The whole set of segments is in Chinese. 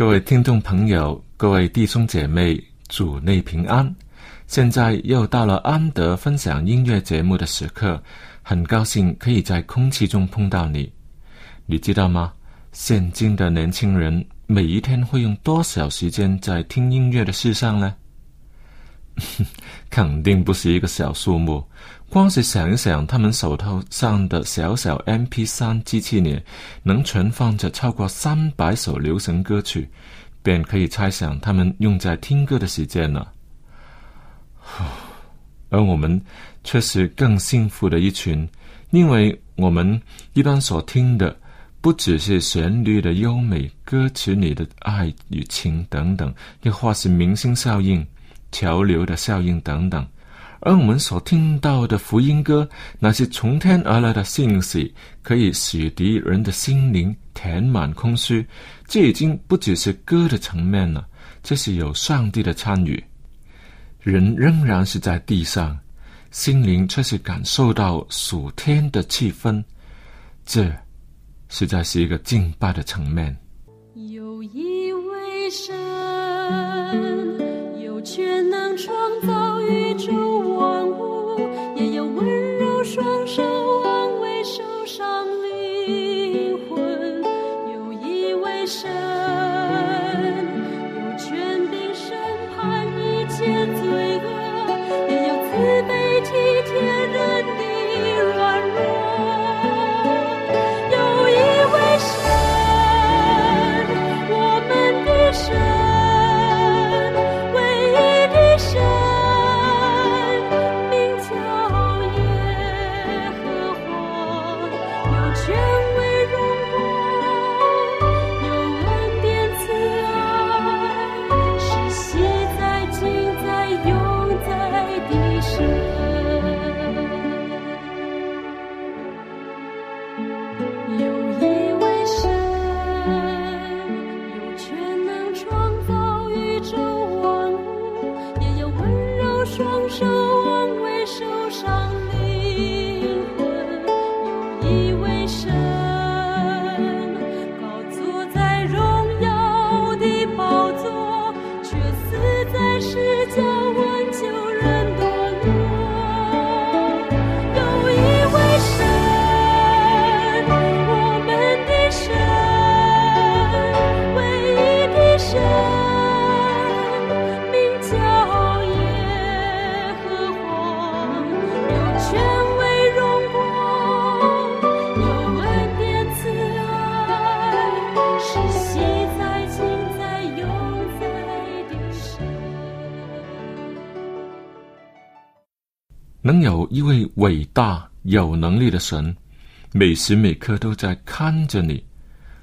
各位听众朋友，各位弟兄姐妹，主内平安！现在又到了安德分享音乐节目的时刻，很高兴可以在空气中碰到你。你知道吗？现今的年轻人每一天会用多少时间在听音乐的事上呢？肯定不是一个小数目。光是想一想，他们手头上的小小 MP 三机器里能存放着超过三百首流行歌曲，便可以猜想他们用在听歌的时间了。而我们却是更幸福的一群，因为我们一般所听的不只是旋律的优美、歌词里的爱与情等等，又或是明星效应、潮流的效应等等。而我们所听到的福音歌，那些从天而来的信息，可以使敌人的心灵填满空虚。这已经不只是歌的层面了，这是有上帝的参与。人仍然是在地上，心灵却是感受到属天的气氛。这实在是一个敬拜的层面。you 能有一位伟大有能力的神，每时每刻都在看着你，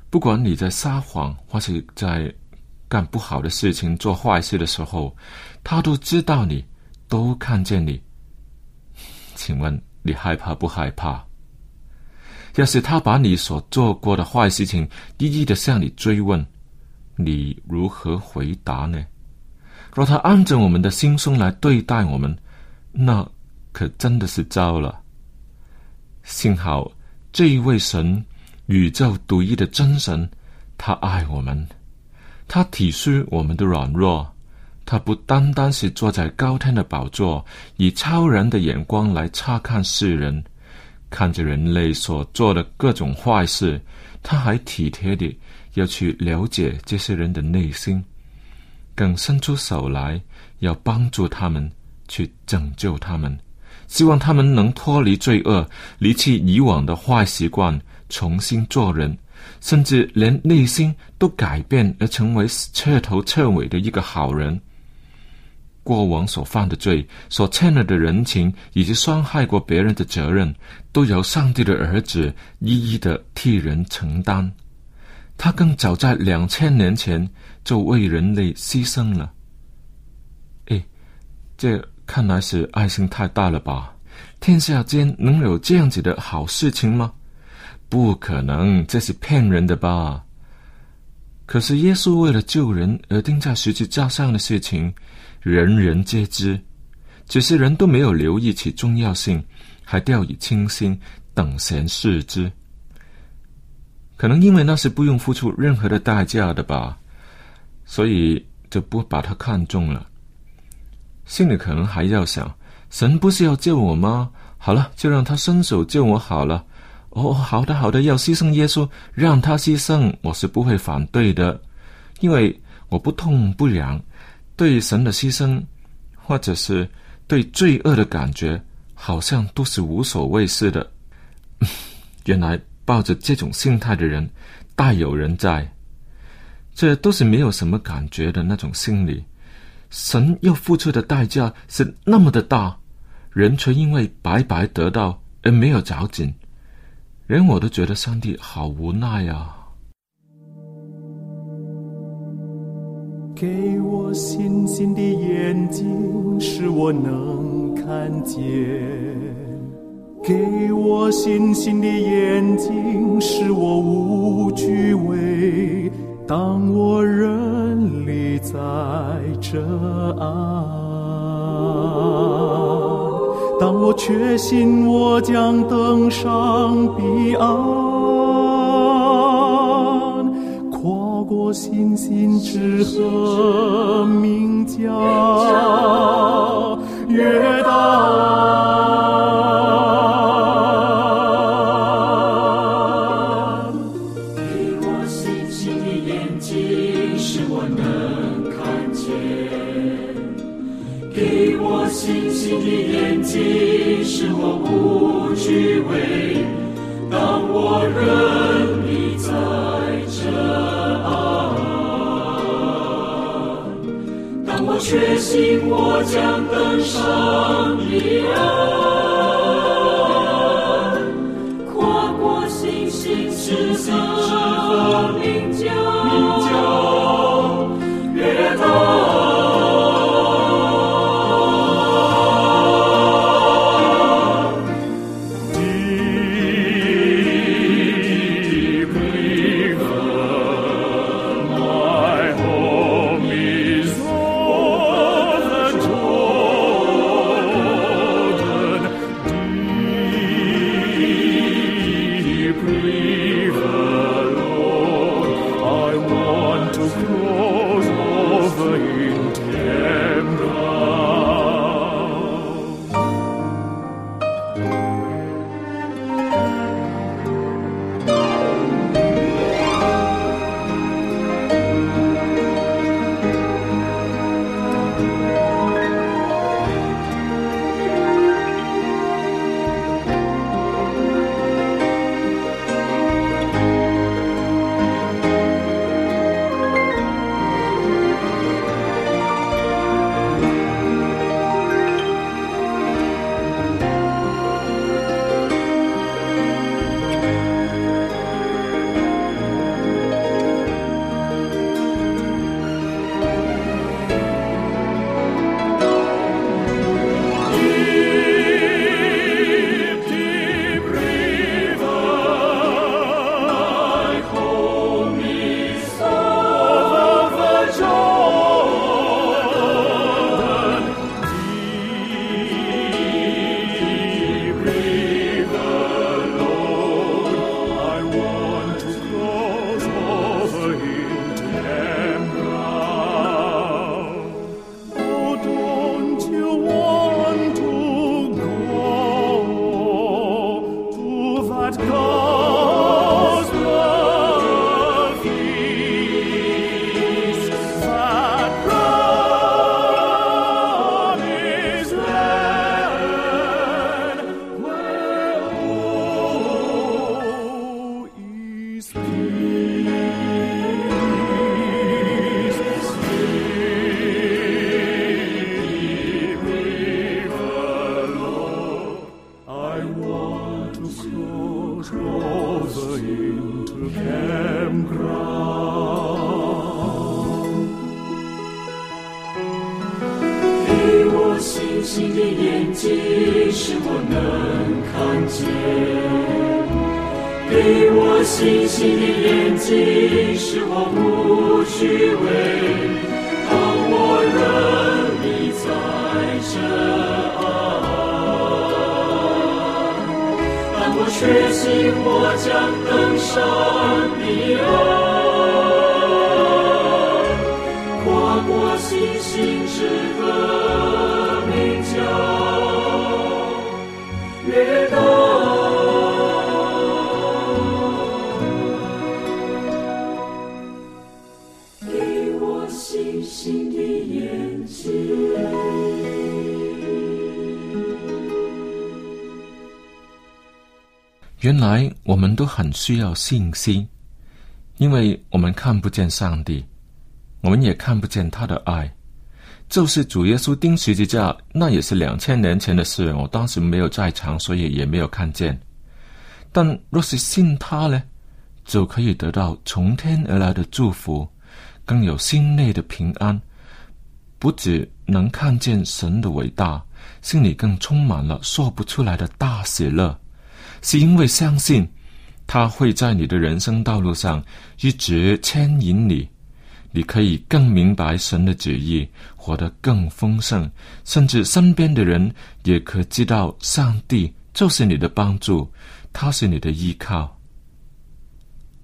不管你在撒谎或是在干不好的事情、做坏事的时候，他都知道你，都看见你。请问你害怕不害怕？要是他把你所做过的坏事情一一的向你追问，你如何回答呢？若他按着我们的心胸来对待我们，那可真的是糟了。幸好这一位神，宇宙独一的真神，他爱我们，他体恤我们的软弱。他不单单是坐在高天的宝座，以超人的眼光来察看世人，看着人类所做的各种坏事，他还体贴地要去了解这些人的内心，更伸出手来要帮助他们，去拯救他们，希望他们能脱离罪恶，离弃以往的坏习惯，重新做人，甚至连内心都改变，而成为彻头彻尾的一个好人。过往所犯的罪、所欠了的人情，以及伤害过别人的责任，都由上帝的儿子一一的替人承担。他更早在两千年前就为人类牺牲了。哎，这看来是爱心太大了吧？天下间能有这样子的好事情吗？不可能，这是骗人的吧？可是耶稣为了救人而钉在十字架上的事情。人人皆知，只是人都没有留意其重要性，还掉以轻心，等闲视之。可能因为那是不用付出任何的代价的吧，所以就不把它看重了。心里可能还要想：神不是要救我吗？好了，就让他伸手救我好了。哦，好的，好的，要牺牲耶稣，让他牺牲，我是不会反对的，因为我不痛不痒。对神的牺牲，或者是对罪恶的感觉，好像都是无所谓似的。原来抱着这种心态的人大有人在，这都是没有什么感觉的那种心理。神要付出的代价是那么的大，人却因为白白得到而没有着紧，连我都觉得上帝好无奈呀。给我信心的眼睛，使我能看见；给我信心的眼睛，使我无惧畏。当我人离在这岸，当我确信我将登上彼岸。跨过星星之河名叫月岛。我将登上彼岸，跨过星星之河，名叫约旦。原来我们都很需要信心，因为我们看不见上帝，我们也看不见他的爱。就是主耶稣钉十字架，那也是两千年前的事，我当时没有在场，所以也没有看见。但若是信他呢，就可以得到从天而来的祝福，更有心内的平安。不只能看见神的伟大，心里更充满了说不出来的大喜乐。是因为相信他会在你的人生道路上一直牵引你，你可以更明白神的旨意，活得更丰盛，甚至身边的人也可知道上帝就是你的帮助，他是你的依靠。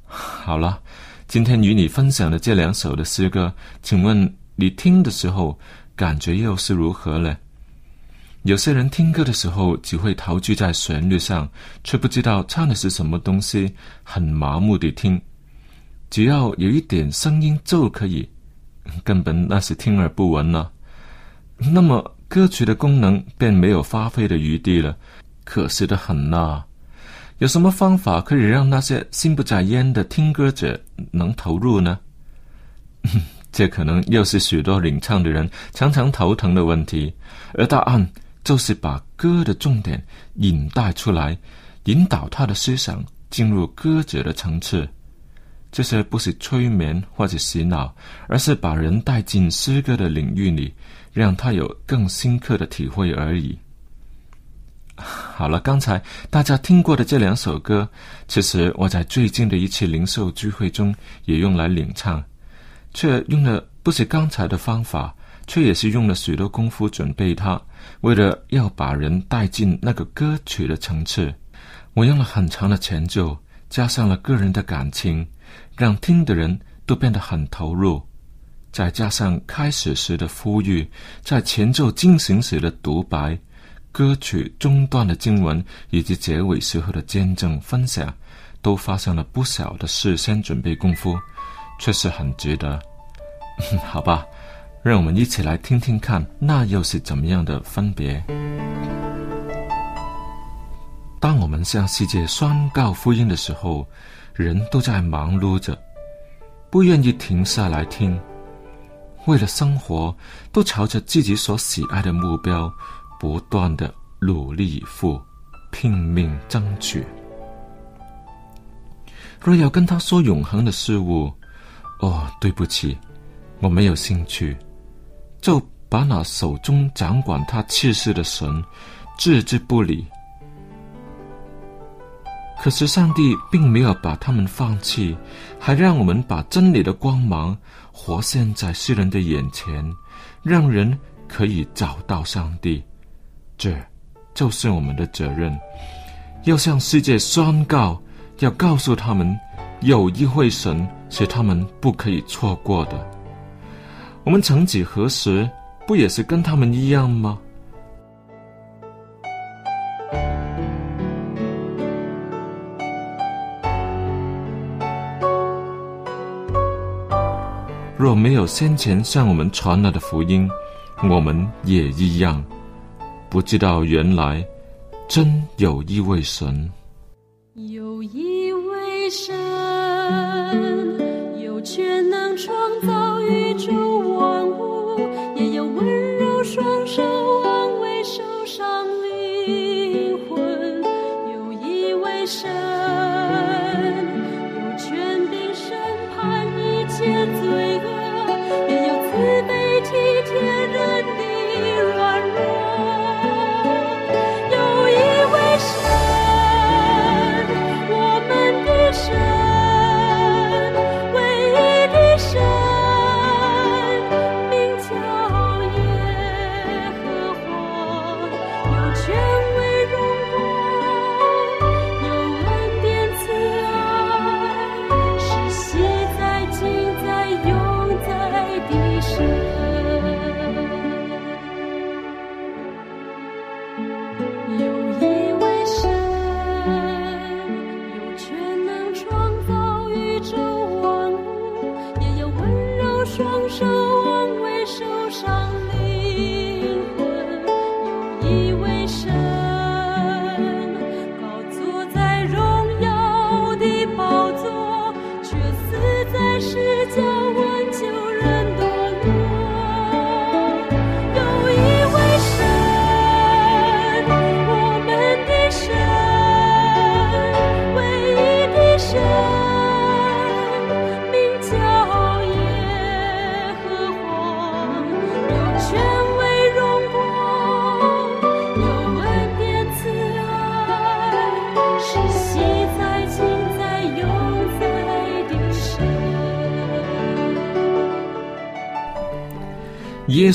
好了，今天与你分享的这两首的诗歌，请问你听的时候感觉又是如何呢？有些人听歌的时候只会陶醉在旋律上，却不知道唱的是什么东西，很麻木地听。只要有一点声音就可以，根本那是听而不闻了。那么歌曲的功能便没有发挥的余地了，可惜的很呐。有什么方法可以让那些心不在焉的听歌者能投入呢？这可能又是许多领唱的人常常头疼的问题，而答案。就是把歌的重点引带出来，引导他的思想进入歌者的层次。这些不是催眠或者洗脑，而是把人带进诗歌的领域里，让他有更深刻的体会而已。好了，刚才大家听过的这两首歌，其实我在最近的一次灵兽聚会中也用来领唱，却用的不是刚才的方法。却也是用了许多功夫准备它，为了要把人带进那个歌曲的层次，我用了很长的前奏，加上了个人的感情，让听的人都变得很投入，再加上开始时的呼吁，在前奏进行时的独白，歌曲中段的经文以及结尾时候的见证分享，都发生了不少的事先准备功夫，确实很值得。好吧。让我们一起来听听看，那又是怎么样的分别？当我们向世界宣告福音的时候，人都在忙碌着，不愿意停下来听。为了生活，都朝着自己所喜爱的目标，不断的努力以赴，拼命争取。若要跟他说永恒的事物，哦，对不起，我没有兴趣。就把那手中掌管他气势的神置之不理。可是上帝并没有把他们放弃，还让我们把真理的光芒活现在世人的眼前，让人可以找到上帝。这就是我们的责任，要向世界宣告，要告诉他们，有一位神是他们不可以错过的。我们曾几何时，不也是跟他们一样吗？若没有先前向我们传来的福音，我们也一样，不知道原来真有一位神，有一位神，有权能创造一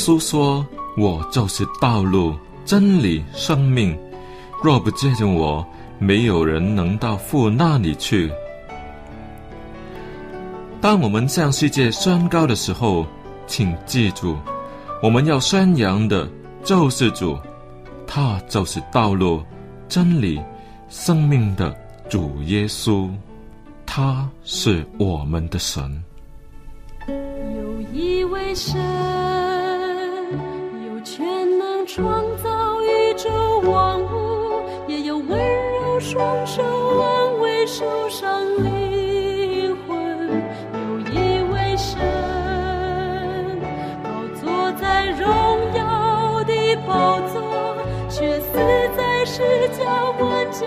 稣说：“我就是道路、真理、生命，若不借着我，没有人能到父那里去。”当我们向世界宣告的时候，请记住，我们要宣扬的就是主，他就是道路、真理、生命的主耶稣，他是我们的神。有一位神，创造宇宙万物，也有温柔双手安慰受伤灵魂。有一位神，宝座在荣耀的宝座，却死在世界挽救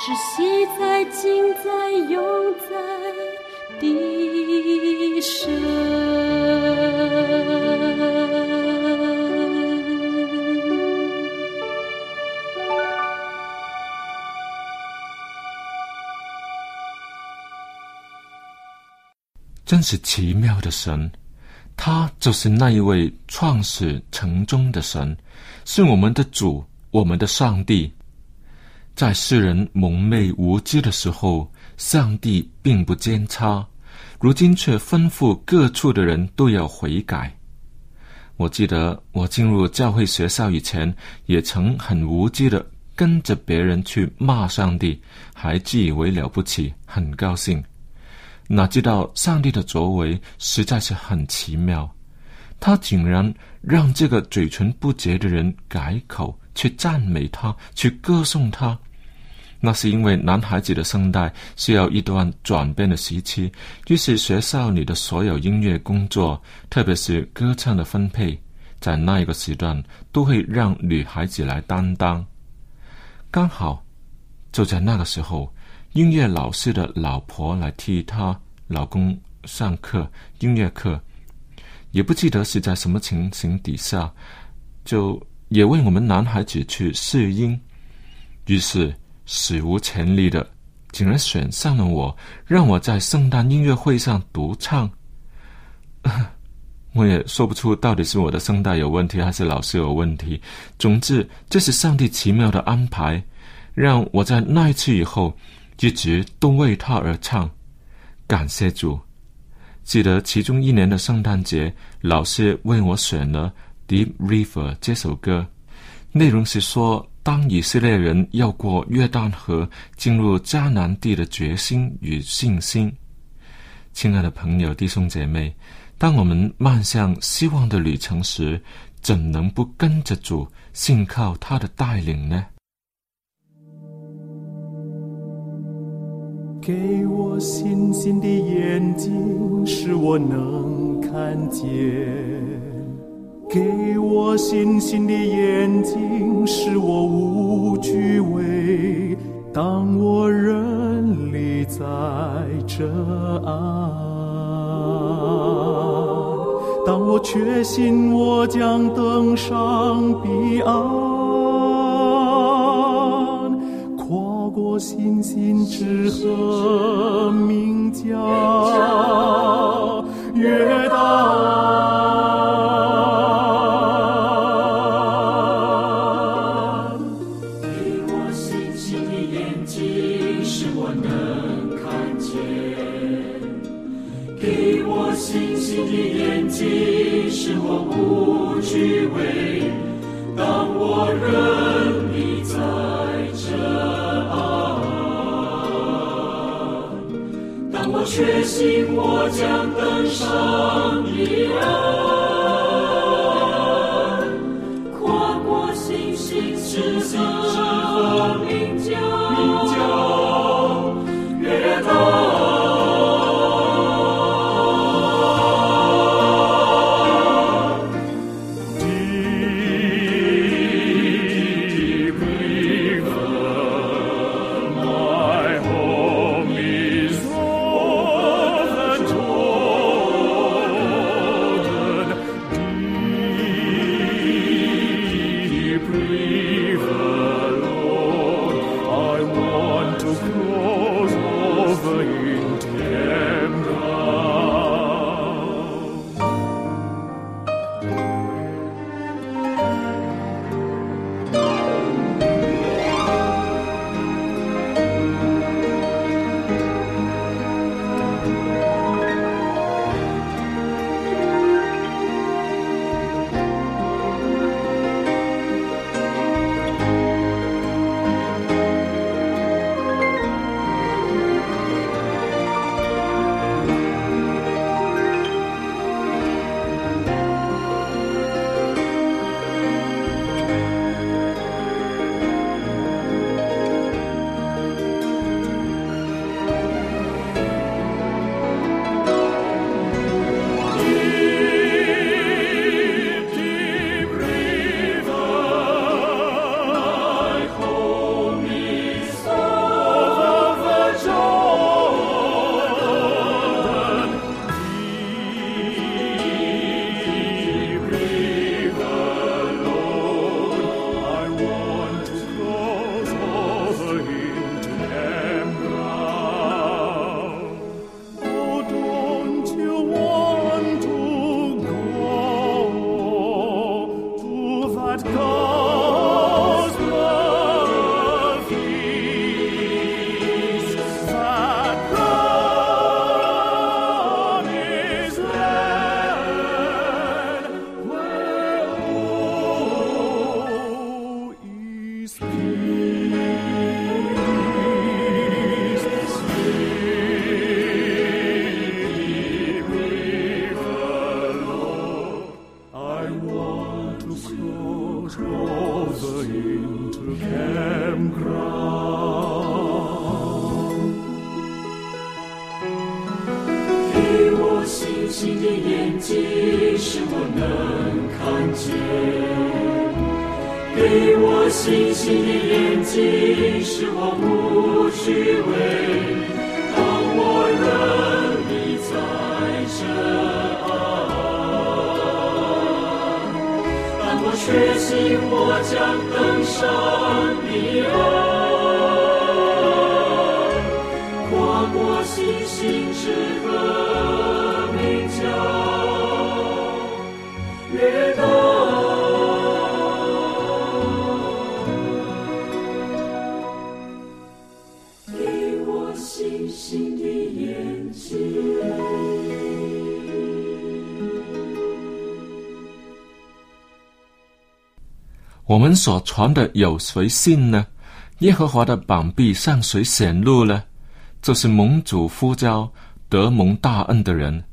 是昔在今在永在的神。真是奇妙的神，他就是那一位创始成终的神，是我们的主，我们的上帝。在世人蒙昧无知的时候，上帝并不监察，如今却吩咐各处的人都要悔改。我记得我进入教会学校以前，也曾很无知的跟着别人去骂上帝，还自以为了不起，很高兴。哪知道上帝的作为实在是很奇妙，他竟然让这个嘴唇不洁的人改口，去赞美他，去歌颂他。那是因为男孩子的声带需要一段转变的时期，于是学校里的所有音乐工作，特别是歌唱的分配，在那一个时段都会让女孩子来担当。刚好就在那个时候。音乐老师的老婆来替她老公上课，音乐课，也不记得是在什么情形底下，就也为我们男孩子去试音，于是史无前例的，竟然选上了我，让我在圣诞音乐会上独唱。我也说不出到底是我的声带有问题，还是老师有问题。总之，这是上帝奇妙的安排，让我在那一次以后。一直都为他而唱，感谢主。记得其中一年的圣诞节，老师为我选了《Deep River》这首歌，内容是说，当以色列人要过约旦河，进入迦南地的决心与信心。亲爱的朋友、弟兄姐妹，当我们迈向希望的旅程时，怎能不跟着主，信靠他的带领呢？给我信心的眼睛，使我能看见；给我信心的眼睛，使我无惧畏。当我人立在这岸，当我确信我将登上彼岸。跨过星星之河，名叫约旦。登星星的眼睛，使我不虚伪。当我仍立在这岸，当我确信我将登上彼岸，跨过星星之河，名叫约旦。我们所传的有谁信呢？耶和华的膀臂向谁显露呢？就是蒙主呼召得蒙大恩的人，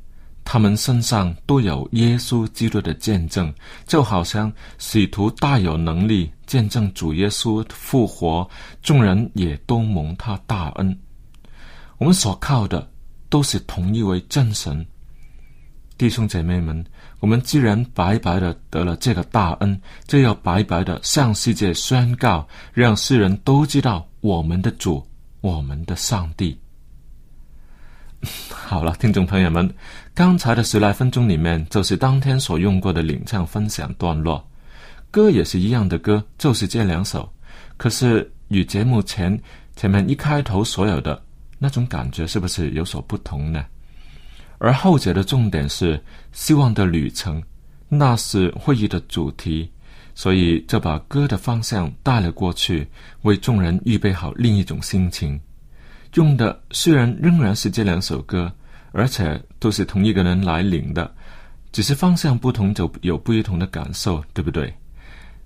他们身上都有耶稣基督的见证，就好像使徒大有能力见证主耶稣复活，众人也都蒙他大恩。我们所靠的都是同一位真神。弟兄姐妹们，我们既然白白的得了这个大恩，就要白白的向世界宣告，让世人都知道我们的主，我们的上帝。好了，听众朋友们，刚才的十来分钟里面，就是当天所用过的领唱分享段落，歌也是一样的歌，就是这两首，可是与节目前前面一开头所有的那种感觉，是不是有所不同呢？而后者的重点是希望的旅程，那是会议的主题，所以就把歌的方向带了过去，为众人预备好另一种心情。用的虽然仍然是这两首歌，而且都是同一个人来领的，只是方向不同，就有不同的感受，对不对？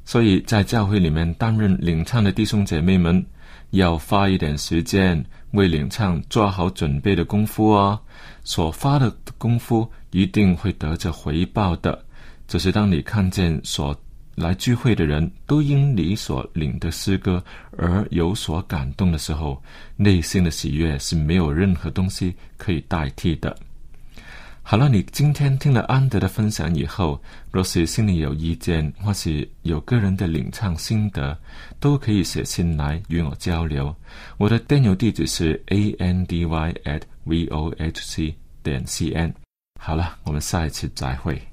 所以在教会里面担任领唱的弟兄姐妹们，要花一点时间为领唱做好准备的功夫哦。所发的功夫一定会得着回报的。只是当你看见所来聚会的人都因你所领的诗歌而有所感动的时候，内心的喜悦是没有任何东西可以代替的。好了，你今天听了安德的分享以后，若是心里有意见或是有个人的领唱心得，都可以写信来与我交流。我的电邮地址是 a n d y at v o h c 点 c n。好了，我们下一次再会。